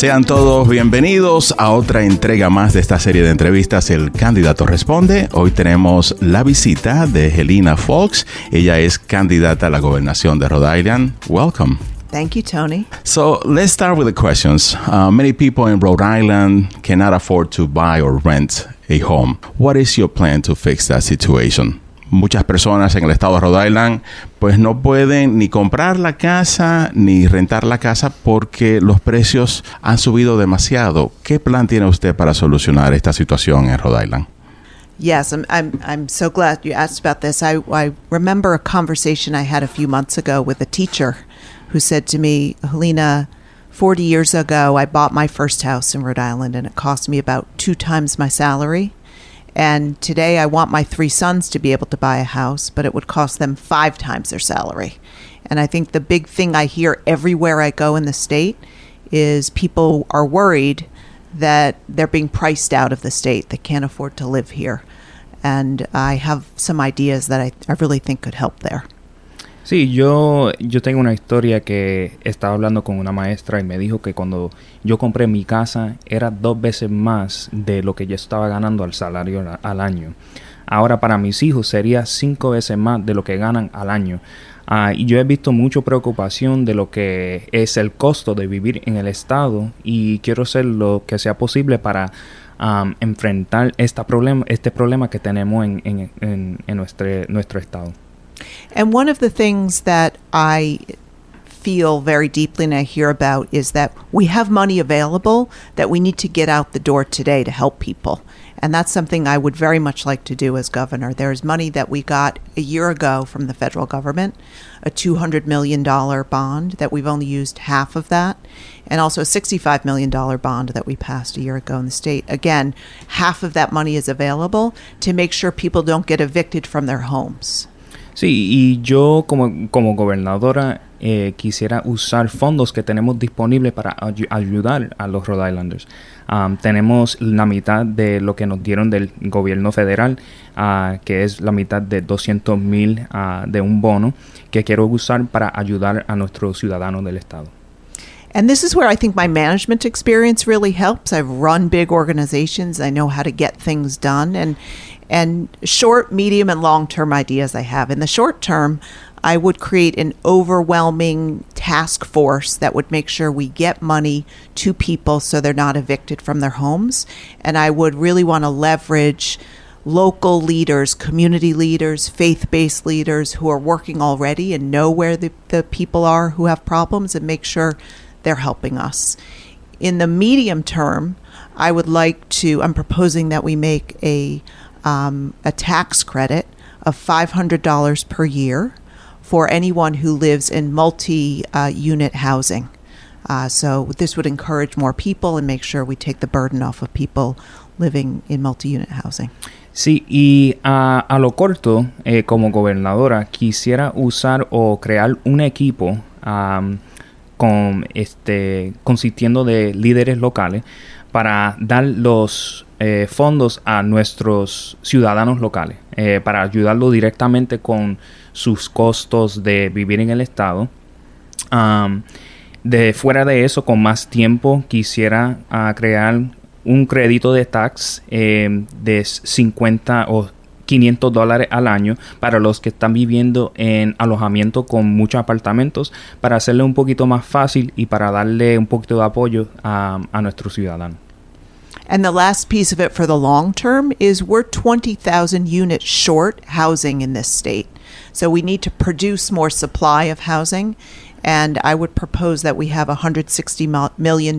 Sean todos bienvenidos a otra entrega más de esta serie de entrevistas El Candidato Responde. Hoy tenemos la visita de Helena Fox. Ella es candidata a la gobernación de Rhode Island. Welcome. Thank you, Tony. So let's start with the questions. Uh, many people in Rhode Island cannot afford to buy or rent a home. What is your plan to fix that situation? Muchas personas en el estado de Rhode Island pues no pueden ni comprar la casa ni rentar la casa porque los precios han subido demasiado. ¿Qué plan tiene usted para solucionar esta situación en Rhode Island? Yes, I'm, I'm, I'm so glad you asked about this. I, I remember a conversation I had a few months ago with a teacher who said to me, Helena, 40 years ago, I bought my first house in Rhode Island and it cost me about two times my salary. And today I want my three sons to be able to buy a house, but it would cost them five times their salary. And I think the big thing I hear everywhere I go in the state is people are worried that they're being priced out of the state. They can't afford to live here. And I have some ideas that I, I really think could help there. Sí, yo, yo tengo una historia que estaba hablando con una maestra y me dijo que cuando yo compré mi casa era dos veces más de lo que yo estaba ganando al salario al año. Ahora para mis hijos sería cinco veces más de lo que ganan al año. Ah, y yo he visto mucha preocupación de lo que es el costo de vivir en el estado y quiero hacer lo que sea posible para enfrentar esta problema, este problema que tenemos en, en, en nuestro, nuestro estado. And one of the things that I feel very deeply and I hear about is that we have money available that we need to get out the door today to help people. And that's something I would very much like to do as governor. There's money that we got a year ago from the federal government, a $200 million bond that we've only used half of that, and also a $65 million bond that we passed a year ago in the state. Again, half of that money is available to make sure people don't get evicted from their homes. Sí, y yo como, como gobernadora eh, quisiera usar fondos que tenemos disponibles para ayudar a los Rhode Islanders. tenemos la mitad de lo que nos dieron del gobierno federal, uh, que es la mitad de 200 mil uh, de un bono que quiero usar para ayudar a nuestros ciudadanos del estado. And this is where I think my management experience really helps. I've run big organizations. I know how to get things done and and short, medium and long-term ideas I have. In the short term, I would create an overwhelming task force that would make sure we get money to people so they're not evicted from their homes. And I would really want to leverage local leaders, community leaders, faith based leaders who are working already and know where the, the people are who have problems and make sure they're helping us. In the medium term, I would like to, I'm proposing that we make a, um, a tax credit of $500 per year for anyone who lives in multi uh, unit housing. Uh, so this would encourage more people and make sure we take the burden off of people living in multi-unit housing. Sí, y a, a lo corto, eh, como gobernadora, quisiera usar o crear un equipo um, con este consistiendo de líderes locales para dar los eh, fondos a nuestros ciudadanos locales eh, para ayudarlos directamente con sus costos de vivir en el estado de fuera de eso con más tiempo quisiera uh, crear un crédito de tax eh, de 50 o 500 dólares al año para los que están viviendo en alojamiento con muchos apartamentos para hacerle un poquito más fácil y para darle un poquito de apoyo a, a nuestros ciudadanos. And the last piece of it for the long term is we're 20,000 units short housing in this state. So we need to produce more supply of housing. And I would propose that we have a $160 million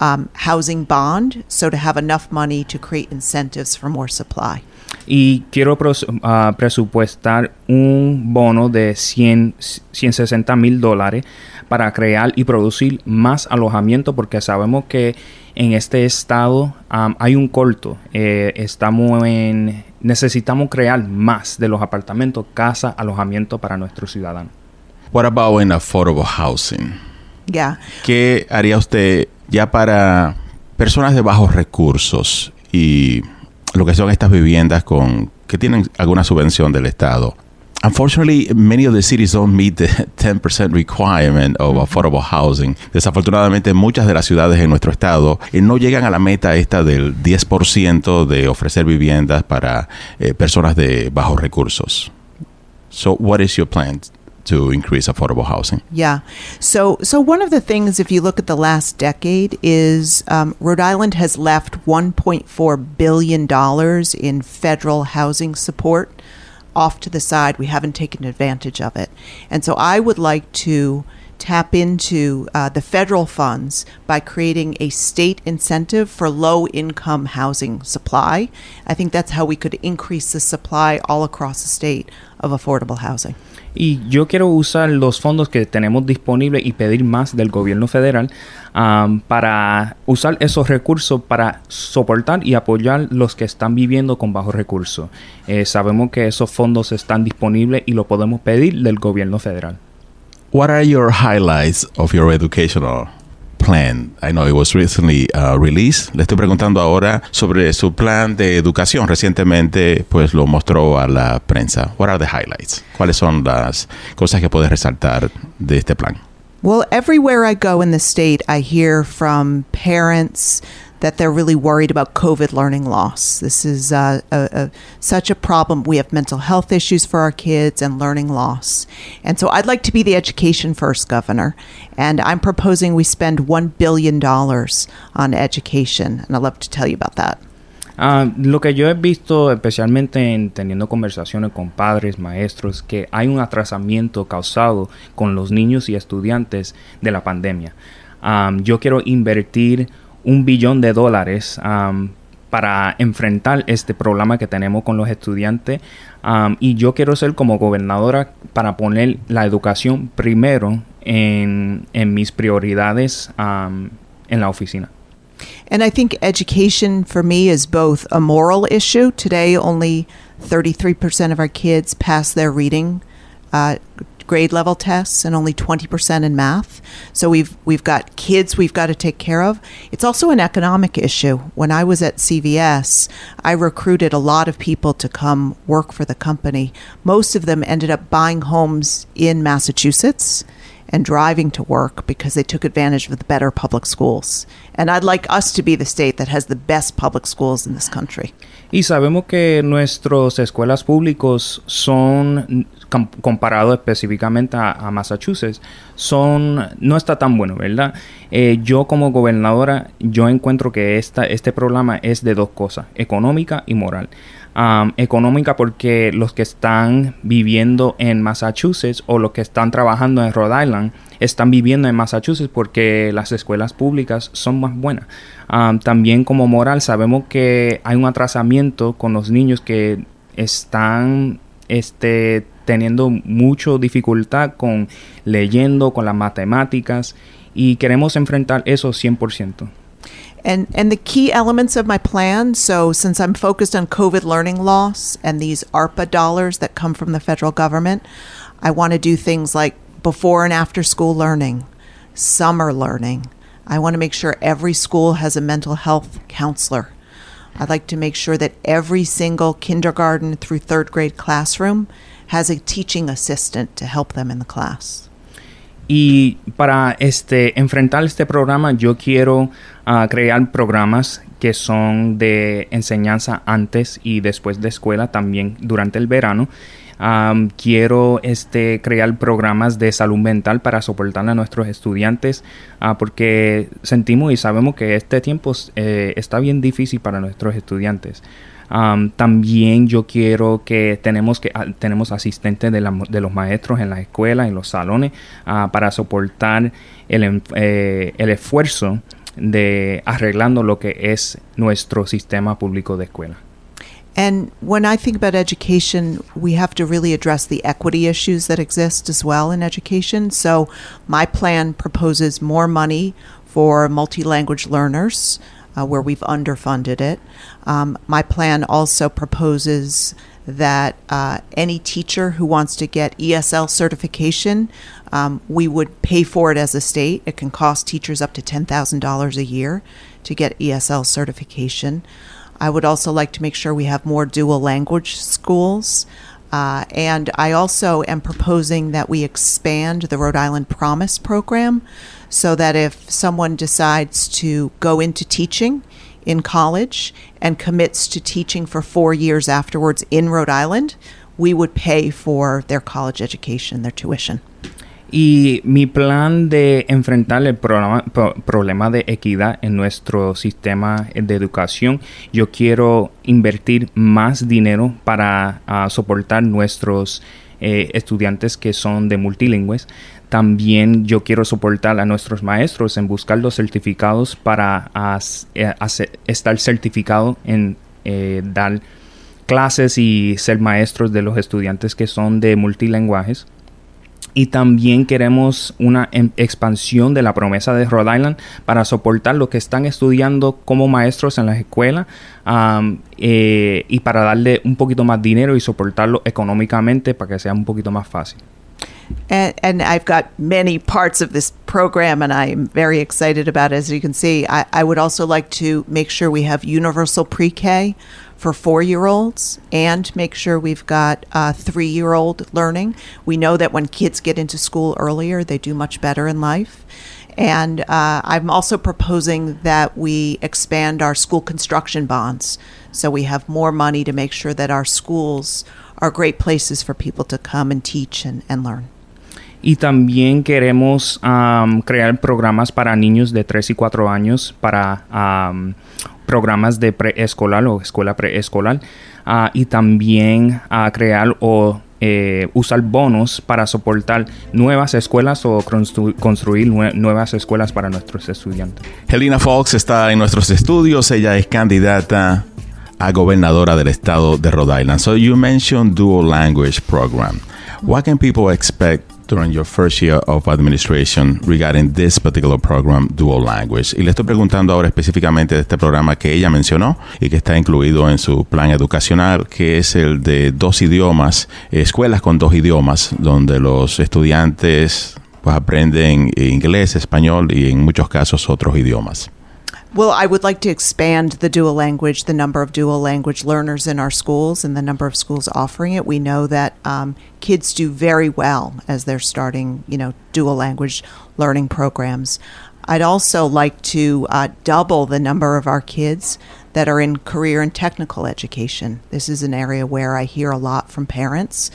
um, housing bond, so to have enough money to create incentives for more supply. Y quiero uh, presupuestar un bono de 100, 160 mil dólares para crear y producir más alojamiento porque sabemos que en este estado um, hay un corto. Eh, estamos en, necesitamos crear más de los apartamentos, casa, alojamiento para nuestros ciudadanos. What about in affordable housing? Yeah. ¿Qué haría usted ya para personas de bajos recursos y lo que son estas viviendas con que tienen alguna subvención del Estado? Unfortunately, many of the cities don't meet the 10% requirement of affordable housing. Desafortunadamente, muchas de las ciudades en nuestro estado eh, no llegan a la meta esta del 10% de ofrecer viviendas para eh, personas de bajos recursos. So, what is your plan to increase affordable housing? Yeah. So, so one of the things, if you look at the last decade, is um, Rhode Island has left 1.4 billion dollars in federal housing support off to the side. We haven't taken advantage of it, and so I would like to tap into uh, the federal funds by creating a state incentive for low income housing supply. I think that's how we could increase the supply all across the state of affordable housing. Y yo quiero usar los fondos que tenemos disponibles y pedir más del gobierno federal um, para usar esos recursos para soportar y apoyar los que están viviendo con bajos recursos. Eh, sabemos que esos fondos están disponibles y lo podemos pedir del gobierno federal. What are your highlights of your educational plan? I know it was recently uh, released. Le estoy preguntando ahora sobre su plan de educación. Recientemente, pues lo mostró a la prensa. What are the highlights? ¿Cuáles son las cosas que puedes resaltar de este plan? Well, everywhere I go in the state, I hear from parents that they're really worried about COVID learning loss. This is uh, a, a, such a problem. We have mental health issues for our kids and learning loss. And so I'd like to be the education first governor. And I'm proposing we spend $1 billion on education. And I'd love to tell you about that. Uh, lo que yo he visto, especialmente en teniendo conversaciones con padres, maestros, que hay un atrasamiento causado con los niños y estudiantes de la pandemia. Um, yo quiero invertir un billón de dólares um, para enfrentar este problema que tenemos con los estudiantes um, y yo quiero ser como gobernadora para poner la educación primero en, en mis prioridades um, en la oficina. And I think education for me is both a moral issue. Today, only 33% of our kids pass their reading uh, grade level tests and only 20% in math. So we've we've got kids we've got to take care of. It's also an economic issue. When I was at CVS, I recruited a lot of people to come work for the company. Most of them ended up buying homes in Massachusetts and driving to work because they took advantage of the better public schools. And I'd like us to be the state that has the best public schools in this country. Y sabemos que nuestras escuelas públicas son comparado específicamente a, a, Massachusetts, son no está tan bueno, ¿verdad? Eh, yo como gobernadora, yo encuentro que esta, este problema es de dos cosas, económica y moral. Económica porque los que están viviendo en Massachusetts o los que están trabajando en Rhode Island están viviendo en Massachusetts porque las escuelas públicas son más buenas. También como moral sabemos que hay un atrasamiento con los niños que están este, teniendo mucha dificultad con leyendo, con las matemáticas y queremos enfrentar eso 100%. And and the key elements of my plan. So since I'm focused on COVID learning loss and these ARPA dollars that come from the federal government, I want to do things like before and after school learning, summer learning. I want to make sure every school has a mental health counselor. I'd like to make sure that every single kindergarten through third grade classroom has a teaching assistant to help them in the class. Y para este enfrentar este programa, yo quiero crear programas que son de enseñanza antes y después de escuela, también durante el verano. Quiero este, crear programas de salud mental para soportar a nuestros estudiantes uh, porque sentimos y sabemos que este tiempo eh, está bien difícil para nuestros estudiantes. También yo quiero que tenemos que tenemos asistentes de, la, de, los maestros en la escuela, en los salones, uh, para soportar el, eh, el esfuerzo de arreglando lo que es nuestro sistema público de escuela. And when I think about education, we have to really address the equity issues that exist as well in education. So, my plan proposes more money for multi language learners, uh, where we've underfunded it. Um, my plan also proposes that uh, any teacher who wants to get ESL certification, um, we would pay for it as a state. It can cost teachers up to $10,000 a year to get ESL certification. I would also like to make sure we have more dual language schools. Uh, and I also am proposing that we expand the Rhode Island Promise program so that if someone decides to go into teaching in college and commits to teaching for four years afterwards in Rhode Island, we would pay for their college education, their tuition. Y mi plan de enfrentar el programa, pro- problema de equidad en nuestro sistema de educación, yo quiero invertir más dinero para ah, soportar nuestros eh, estudiantes que son de multilingües. También yo quiero soportar a nuestros maestros en buscar los certificados para as- eh, estar certificado en eh, dar clases y ser maestros de los estudiantes que son de multilenguajes. Y también queremos una em- expansión de la promesa de Rhode Island para soportar los que están estudiando como maestros en las escuelas am, eh, y para darle un poquito más dinero y soportarlo económicamente para que sea un poquito más fácil. And, and I've got many parts of this program, and I'm very excited about it. As you can see, I, I would also like to make sure we have universal pre K for four year olds and make sure we've got uh, three year old learning. We know that when kids get into school earlier, they do much better in life. And uh, I'm also proposing that we expand our school construction bonds so we have more money to make sure that our schools are great places for people to come and teach and, and learn. Y también queremos am, crear programas para niños de 3 y 4 años, para am, programas de preescolar o escuela preescolar. ah, y también a crear o eh, usar bonos para soportar nuevas escuelas o constru- construir nue- nuevas escuelas para nuestros estudiantes. Helena Fox está en nuestros estudios. Ella es candidata a gobernadora del estado de Rhode Island. So you mentioned dual language program. What can people expect during your first year of administration regarding this particular program, dual language? Y le estoy preguntando ahora específicamente de este programa que ella mencionó y que está incluido en su plan educacional, que es el de dos idiomas, escuelas con dos idiomas, donde los estudiantes pues aprenden inglés, español y en muchos casos otros idiomas. Well, I would like to expand the dual language, the number of dual language learners in our schools, and the number of schools offering it. We know that um, kids do very well as they're starting, you know, dual language learning programs. I'd also like to uh, double the number of our kids that are in career and technical education. This is an area where I hear a lot from parents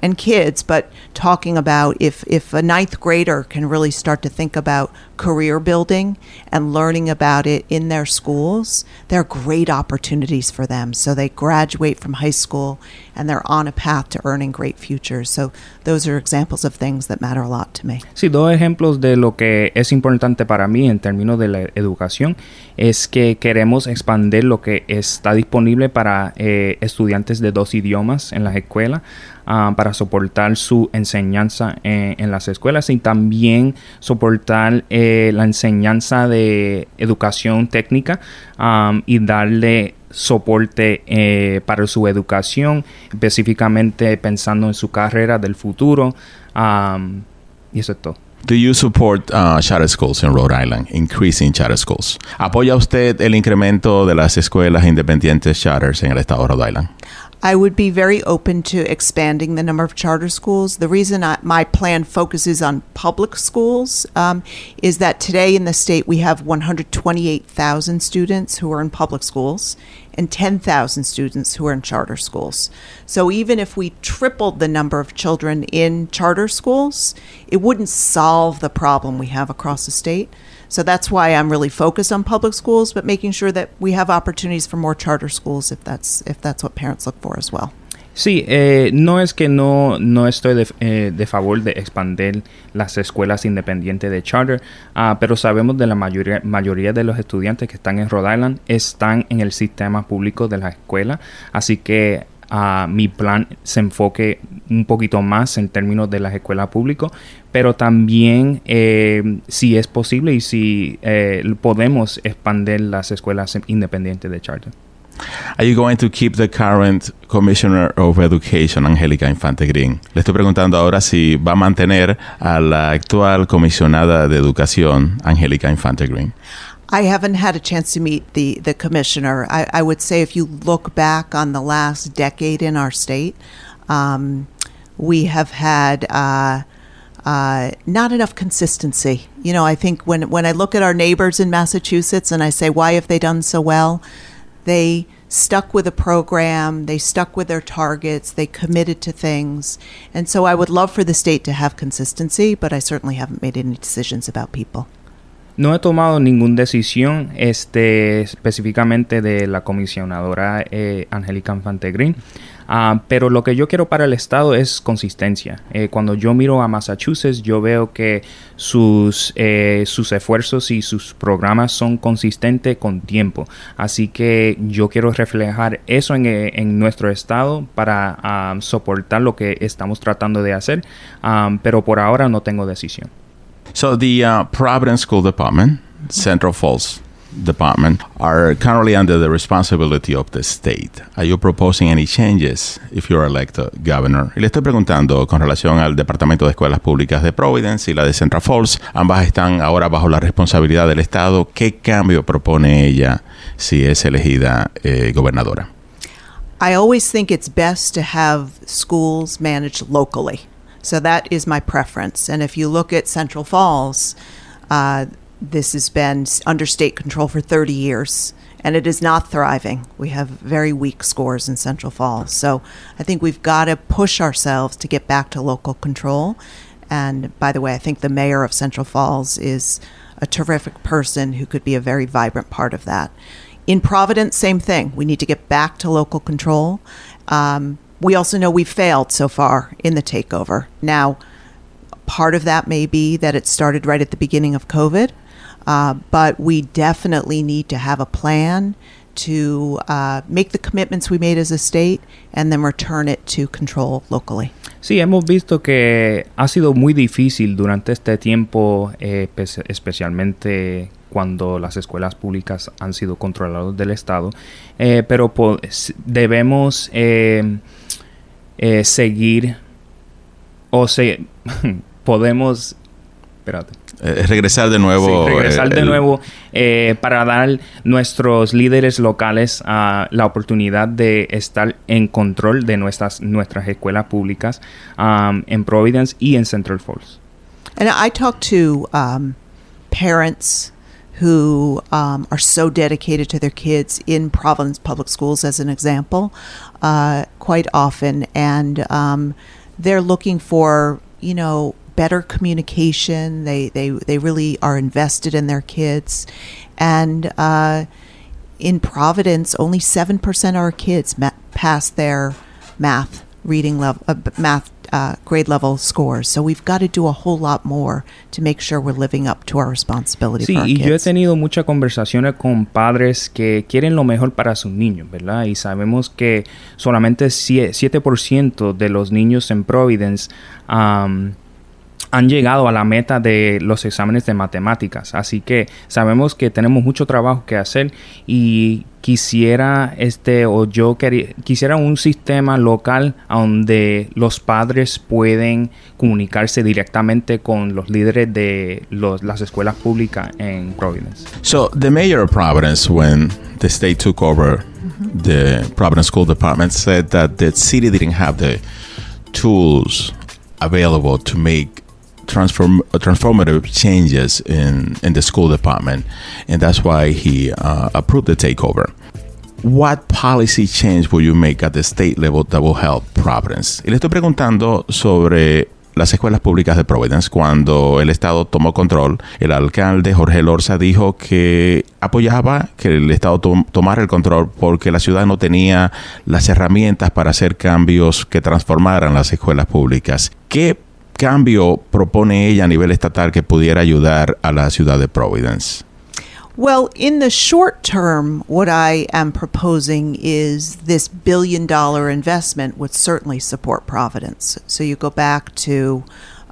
and kids, but talking about if, if a ninth grader can really start to think about career building and learning about it in their schools, there are great opportunities for them. So they graduate from high school and they're on a path to earning great futures. So those are examples of things that matter a lot to me. Sí, dos ejemplos de lo que es importante para mí en términos de la educación es que queremos expandir lo que está disponible para eh, estudiantes de dos idiomas en las escuelas ah, para soportar su enseñanza en, en las escuelas y también soportar eh, la enseñanza de educación técnica am, y darle soporte eh, para su educación, específicamente pensando en su carrera del futuro. am, y eso es todo. Do you support uh, charter schools in Rhode Island, increasing charter schools? ¿Apoya usted el incremento de las escuelas independientes charters en el estado de Rhode Island? I would be very open to expanding the number of charter schools. The reason I, my plan focuses on public schools um, is that today in the state we have 128,000 students who are in public schools and 10,000 students who are in charter schools. So even if we tripled the number of children in charter schools, it wouldn't solve the problem we have across the state. So that's why I'm really focused on public schools, but making sure that we have opportunities for more charter schools if that's if that's what parents look for as well. Sí, eh, no es que no, no estoy de, eh, favor de expandir las escuelas independientes de charter, ah, pero sabemos de la mayoría, mayoría de los estudiantes que están en Rhode Island están en el sistema público de la escuela, así que ah, mi plan se enfoque un poquito más en términos de las escuelas públicas, pero también eh, si es posible y si eh, podemos expandir las escuelas independientes de charter. Are you going to keep the current Commissioner of Education, Angélica Infante Green? Le estoy preguntando ahora si va a mantener a la actual comisionada de Educación, Angélica Infante Green. I haven't had a chance to meet the, the commissioner. I, I would say if you look back on the last decade in our state, Um, we have had uh, uh, not enough consistency. You know, I think when when I look at our neighbors in Massachusetts and I say, why have they done so well? They stuck with a program, they stuck with their targets, they committed to things. And so I would love for the state to have consistency, but I certainly haven't made any decisions about people. No he tomado ninguna decisión este, específicamente de la comisionadora eh, Angélica Infante Green, ah, pero lo que yo quiero para el Estado es consistencia. Eh, cuando yo miro a Massachusetts, yo veo que sus, eh, sus esfuerzos y sus programas son consistentes con tiempo. Así que yo quiero reflejar eso en, en nuestro Estado para ah, soportar lo que estamos tratando de hacer, ah, pero por ahora no tengo decisión. So the uh, Providence School Department, Central Falls Department, are currently under the responsibility of the state. Are you proposing any changes if you're elected governor? Y le estoy preguntando con relación al Departamento de Escuelas Públicas de Providence y la de Central Falls. Ambas están ahora bajo la responsabilidad del Estado. ¿Qué cambio propone ella si es elegida eh, gobernadora? I always think it's best to have schools managed locally. So that is my preference. And if you look at Central Falls, uh, this has been under state control for 30 years and it is not thriving. We have very weak scores in Central Falls. So I think we've got to push ourselves to get back to local control. And by the way, I think the mayor of Central Falls is a terrific person who could be a very vibrant part of that. In Providence, same thing. We need to get back to local control. Um, we also know we've failed so far in the takeover. Now, part of that may be that it started right at the beginning of COVID, uh, but we definitely need to have a plan to uh, make the commitments we made as a state and then return it to control locally. Sí, hemos visto que ha sido muy difícil durante este tiempo, eh, especialmente cuando las escuelas públicas han sido controladas del Estado, eh, pero debemos eh, eh, seguir o se podemos espérate. Eh, regresar de nuevo sí, regresar eh, de nuevo eh, para dar nuestros líderes locales uh, la oportunidad de estar en control de nuestras nuestras escuelas públicas um, en Providence y en Central Falls. And I talk to um, parents who um, are so dedicated to their kids in Providence Public Schools, as an example, uh, quite often, and um, they're looking for you know better communication. They they they really are invested in their kids, and uh, in Providence, only seven percent of our kids ma- pass their math reading level, uh, math uh, grade level scores. So we've got to do a whole lot more to make sure we're living up to our responsibility sí, for our y kids. yo he tenido muchas conversaciones con padres que quieren lo mejor para sus niños, ¿verdad? Y sabemos que solamente 7% de los niños en Providence um, han llegado a la meta de los exámenes de matemáticas. Así que sabemos que tenemos mucho trabajo que hacer y quisiera este o yo quisiera un sistema local donde los padres pueden comunicarse directamente con los líderes de los, las escuelas públicas en Providence. So the mayor of Providence when the state took over the Providence School Department said that the city didn't have the tools available to make uh, transformative changes in in the school department, and that's why he uh, approved the takeover. What policy change will you make at the state level that will help Providence? Y le estoy preguntando sobre las escuelas públicas de Providence. Cuando el Estado tomó control, el alcalde Jorge Lorza dijo que apoyaba que el Estado tom tomara el control porque la ciudad no tenía las herramientas para hacer cambios que transformaran las escuelas públicas. ¿Qué cambio propone ella a nivel estatal que pudiera ayudar a la ciudad de Providence? Well, in the short term, what I am proposing is this billion dollar investment would certainly support Providence. So you go back to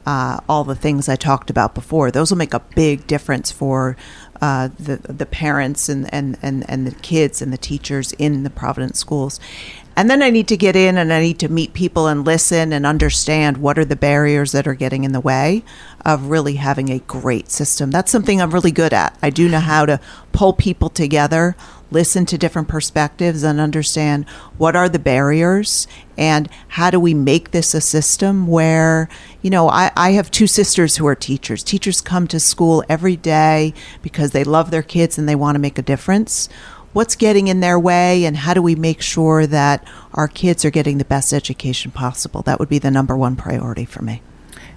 uh, all the things I talked about before. Those will make a big difference for uh, the the parents and, and, and, and the kids and the teachers in the Providence schools. And then I need to get in and I need to meet people and listen and understand what are the barriers that are getting in the way of really having a great system. That's something I'm really good at. I do know how to pull people together, listen to different perspectives, and understand what are the barriers and how do we make this a system where, you know, I, I have two sisters who are teachers. Teachers come to school every day because they love their kids and they want to make a difference what's getting in their way and how do we make sure that our kids are getting the best education possible. That would be the number one priority for me.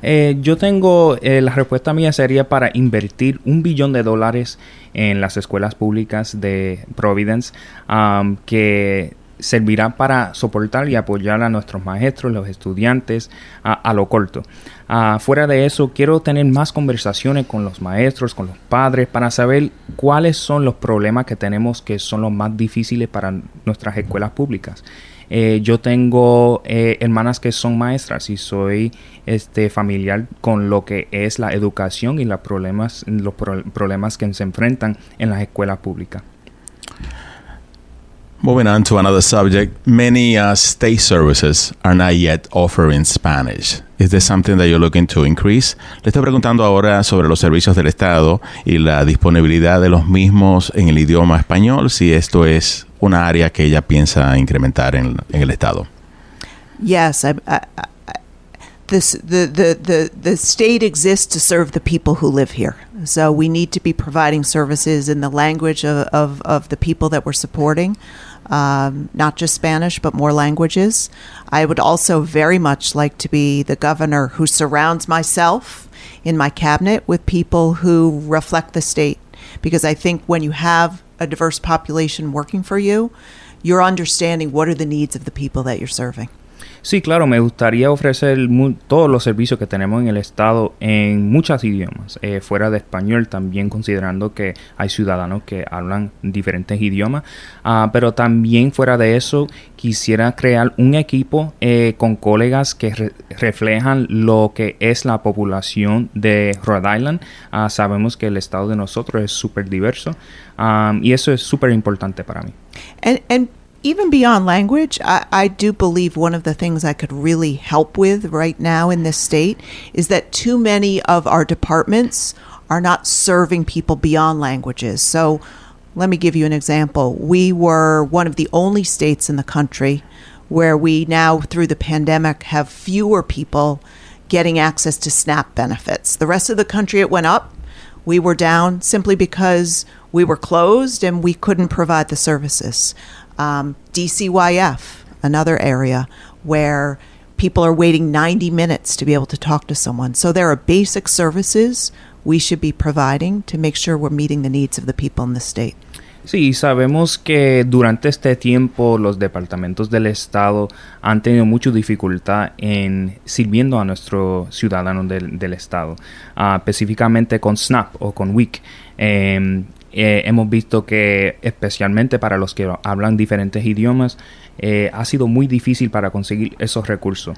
Eh, yo tengo, eh, la respuesta mía sería para invertir un billón de dólares en las escuelas públicas de Providence, um, que servirá para soportar y apoyar a nuestros maestros, los estudiantes, a, lo corto. Uh, fuera de eso, quiero tener más conversaciones con los maestros, con los padres, para saber cuáles son los problemas que tenemos que son los más difíciles para nuestras escuelas públicas. Eh, yo tengo eh, hermanas que son maestras y soy este familiar con lo que es la educación y los problemas, los pro problemas que se enfrentan en las escuelas públicas. Moving on to another subject, many uh, state services are not yet offering Spanish. Is this something that you're looking to increase? Le estoy preguntando ahora sobre los servicios del Estado y la disponibilidad de los mismos en el idioma español, si esto es una área que ella piensa incrementar en, en el Estado. Yes, I, I, I, this, the, the, the, the state exists to serve the people who live here. So we need to be providing services in the language of, of, of the people that we're supporting um, not just Spanish, but more languages. I would also very much like to be the governor who surrounds myself in my cabinet with people who reflect the state. Because I think when you have a diverse population working for you, you're understanding what are the needs of the people that you're serving. Sí, claro, me gustaría ofrecer todos los servicios que tenemos en el Estado en muchos idiomas, eh, fuera de español también considerando que hay ciudadanos que hablan diferentes idiomas, uh, pero también fuera de eso quisiera crear un equipo eh, con colegas que re reflejan lo que es la población de Rhode Island. Uh, sabemos que el Estado de nosotros es súper diverso um, y eso es súper importante para mí. And even beyond language, I, I, do believe one of the things I could really help with right now in this state is that too many of our departments are not serving people beyond languages. So let me give you an example. We were one of the only states in the country where we now, through the pandemic, have fewer people getting access to SNAP benefits. The rest of the country, it went up. We were down simply because we were closed and we couldn't provide the services. Um, DCYF, another area where people are waiting 90 minutes to be able to talk to someone. So there are basic services we should be providing to make sure we're meeting the needs of the people in the state. Sí, sabemos que durante este tiempo los departamentos del Estado han tenido mucha dificultad en sirviendo a nuestros ciudadanos del, Estado, uh, específicamente con SNAP o con WIC. Eh, eh, hemos visto que especialmente para los que hablan diferentes idiomas eh, ha sido muy difícil para conseguir esos recursos.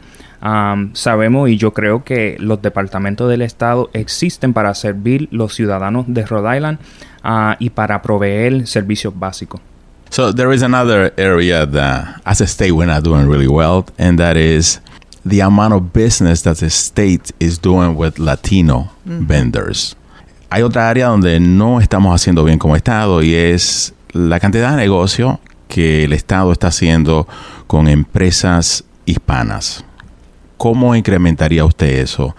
Sabemos y yo creo que los departamentos del Estado existen para servir los ciudadanos de Rhode Island uh, y para proveer servicios básicos. So there is another area that as a state we're not doing really well and that is the amount of business that the state is doing with Latino mm -hmm. vendors. hay otra área donde no estamos haciendo bien como Estado y es la cantidad de negocio que el Estado está haciendo con empresas hispanas. ¿Cómo incrementaría usted eso?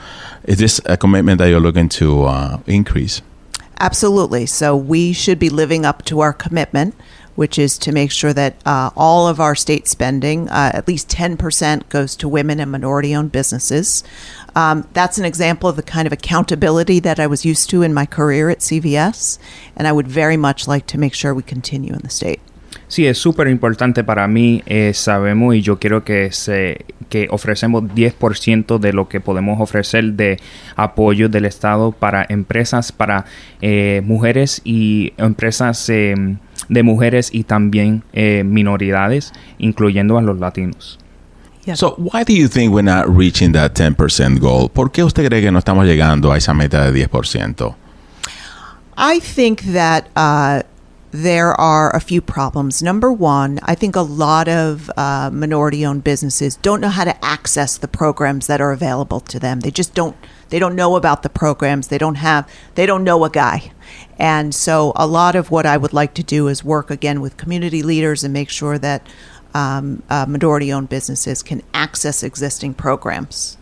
Is this a commitment that you're looking to uh, increase? Absolutely. So we should be living up to our commitment, which is to make sure that uh, all of our state spending, uh, at least 10%, goes to women and minority owned businesses. Um, that's an example of the kind of accountability that I was used to in my career at CVS, and I would very much like to make sure we continue in the state. Sí, es súper importante para mí. Eh, sabemos y yo quiero que, se, que ofrecemos 10% de lo que podemos ofrecer de apoyo del Estado para empresas, para eh, mujeres y empresas eh, de mujeres y también eh, minoridades, incluyendo a los latinos. Yeah. So, why do you think we're not reaching that 10% goal? ¿Por qué usted cree que no estamos llegando a esa meta de 10%? I think that uh, there are a few problems. Number one, I think a lot of uh, minority owned businesses don't know how to access the programs that are available to them. They just don't they don't know about the programs. They don't have they don't know a guy. And so a lot of what I would like to do is work again with community leaders and make sure that um, uh, minority owned businesses can access existing programs.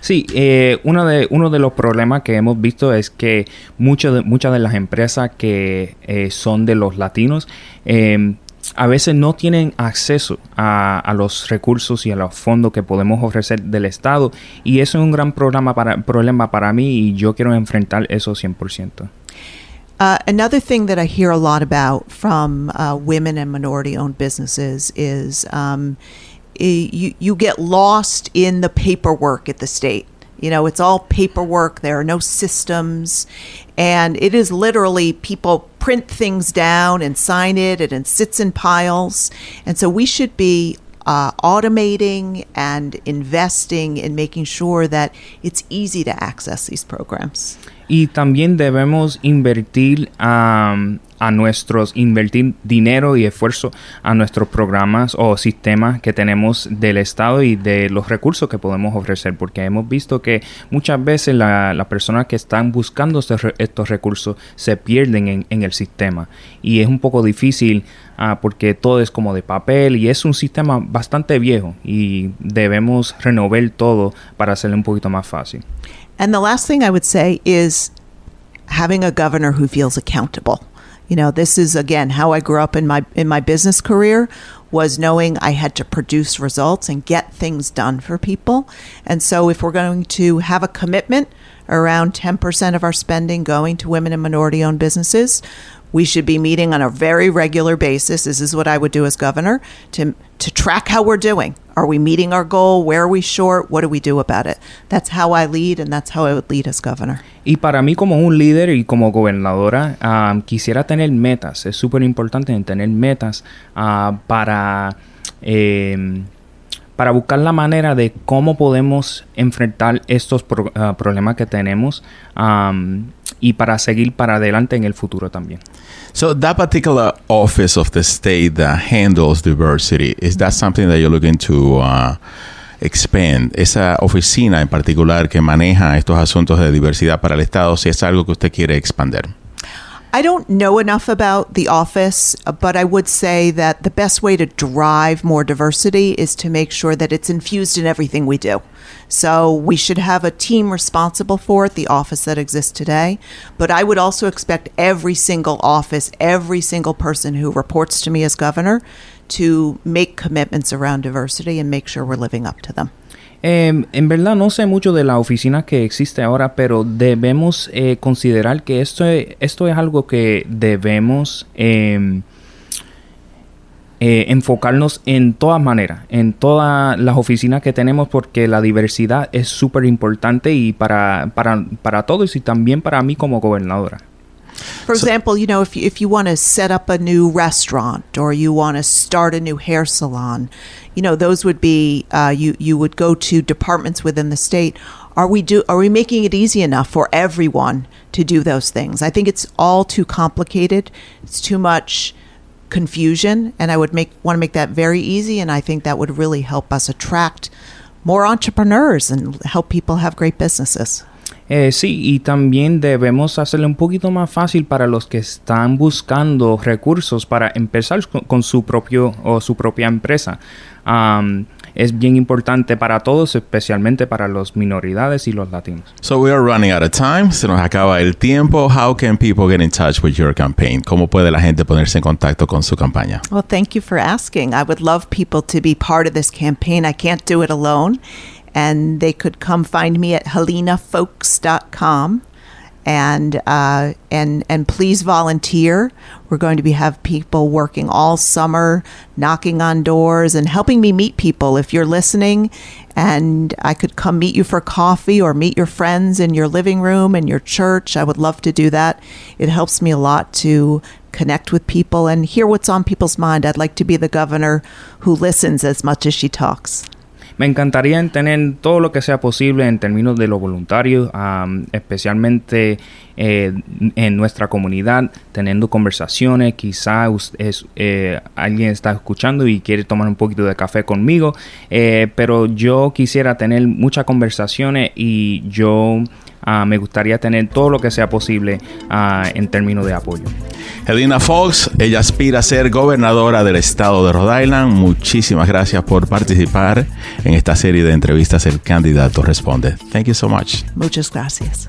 Sí, eh, uno, de, uno de los problemas que hemos visto es que mucho de, muchas de las empresas que eh, son de los latinos eh, a veces no tienen acceso a, los recursos y a los fondos que podemos ofrecer del Estado y eso es un gran para, problema para mí y yo quiero enfrentar eso 100%. Uh, another thing that I hear a lot about from uh, women and minority owned businesses is um, you, you get lost in the paperwork at the state. You know, it's all paperwork. There are no systems. And it is literally people print things down and sign it, and it sits in piles. And so we should be uh, automating and investing in making sure that it's easy to access these programs. Y también debemos invertir um, a nuestros invertir dinero y esfuerzo a nuestros programas o sistemas que tenemos del Estado y de los recursos que podemos ofrecer, porque hemos visto que muchas veces las la personas que están buscando estos, recursos se pierden en, el sistema y es un poco difícil uh, porque todo es como de papel y es un sistema bastante viejo y debemos renovar todo para hacerlo un poquito más fácil. And the last thing I would say is having a governor who feels accountable. You know, this is again how I grew up in my in my business career was knowing I had to produce results and get things done for people. And so if we're going to have a commitment around 10% of our spending going to women and minority owned businesses, we should be meeting on a very regular basis. This is what I would do as governor to to track how we're doing. Are we meeting our goal? Where are we short? What do we do about it? That's how I lead and that's how I would lead as governor. Y para mí como un líder y como gobernadora um, quisiera tener metas. Es súper importante tener metas uh, para eh, para buscar la manera de cómo podemos enfrentar estos pro, uh, problemas que tenemos um, y para seguir para adelante en el futuro también. So that particular office of the state that handles diversity, is that something that you're looking to uh, expand? Esa oficina en particular que maneja estos asuntos de diversidad para el Estado, si es algo que usted quiere expander. I don't know enough about the office, uh, but I would say that the best way to drive more diversity is to make sure that it's infused in everything we do. So we should have a team responsible for it, the office that exists today. But I would also expect every single office, every single person who reports to me as governor to make commitments around diversity and make sure we're living up to them. Eh, en verdad no sé mucho de la oficina que existe ahora, pero debemos eh, considerar que esto, esto es algo que debemos eh, enfocarnos en todas maneras, en todas las oficinas que tenemos, porque la diversidad es súper importante y para, para, para todos y también para mí como gobernadora. For so, example, you know, if you, if you want to set up a new restaurant or you want to start a new hair salon, you know, those would be uh, you you would go to departments within the state. Are we do are we making it easy enough for everyone to do those things? I think it's all too complicated. It's too much confusion, and I would make want to make that very easy. And I think that would really help us attract more entrepreneurs and help people have great businesses. Eh, sí, y también debemos hacerlo un poquito más fácil para los que están buscando recursos para empezar con, con su propio o su propia empresa. Um, es bien importante para todos, especialmente para las minoridades y los latinos. So we are running out of time. Se nos acaba el tiempo. How can people get in touch with your campaign? ¿Cómo puede la gente ponerse en contacto con su campaña? Well, thank you for asking. I would love people to be part of this campaign. I can't do it alone. And they could come find me at helenafolks.com and uh, and and please volunteer. We're going to be have people working all summer, knocking on doors and helping me meet people. If you're listening, and I could come meet you for coffee or meet your friends in your living room in your church, I would love to do that. It helps me a lot to connect with people and hear what's on people's mind. I'd like to be the governor who listens as much as she talks. Me encantaría tener todo lo que sea posible en términos de los voluntarios, especialmente eh, en nuestra comunidad, teniendo conversaciones. Quizá es, eh, alguien está escuchando y quiere tomar un poquito de café conmigo, eh, pero yo quisiera tener muchas conversaciones y yo Ah, me gustaría tener todo lo que sea posible ah, en términos de apoyo. Helena Fox, ella aspira a ser gobernadora del estado de Rhode Island. Muchísimas gracias por participar en esta serie de entrevistas El Candidato Responde. Thank you so much. Muchas gracias.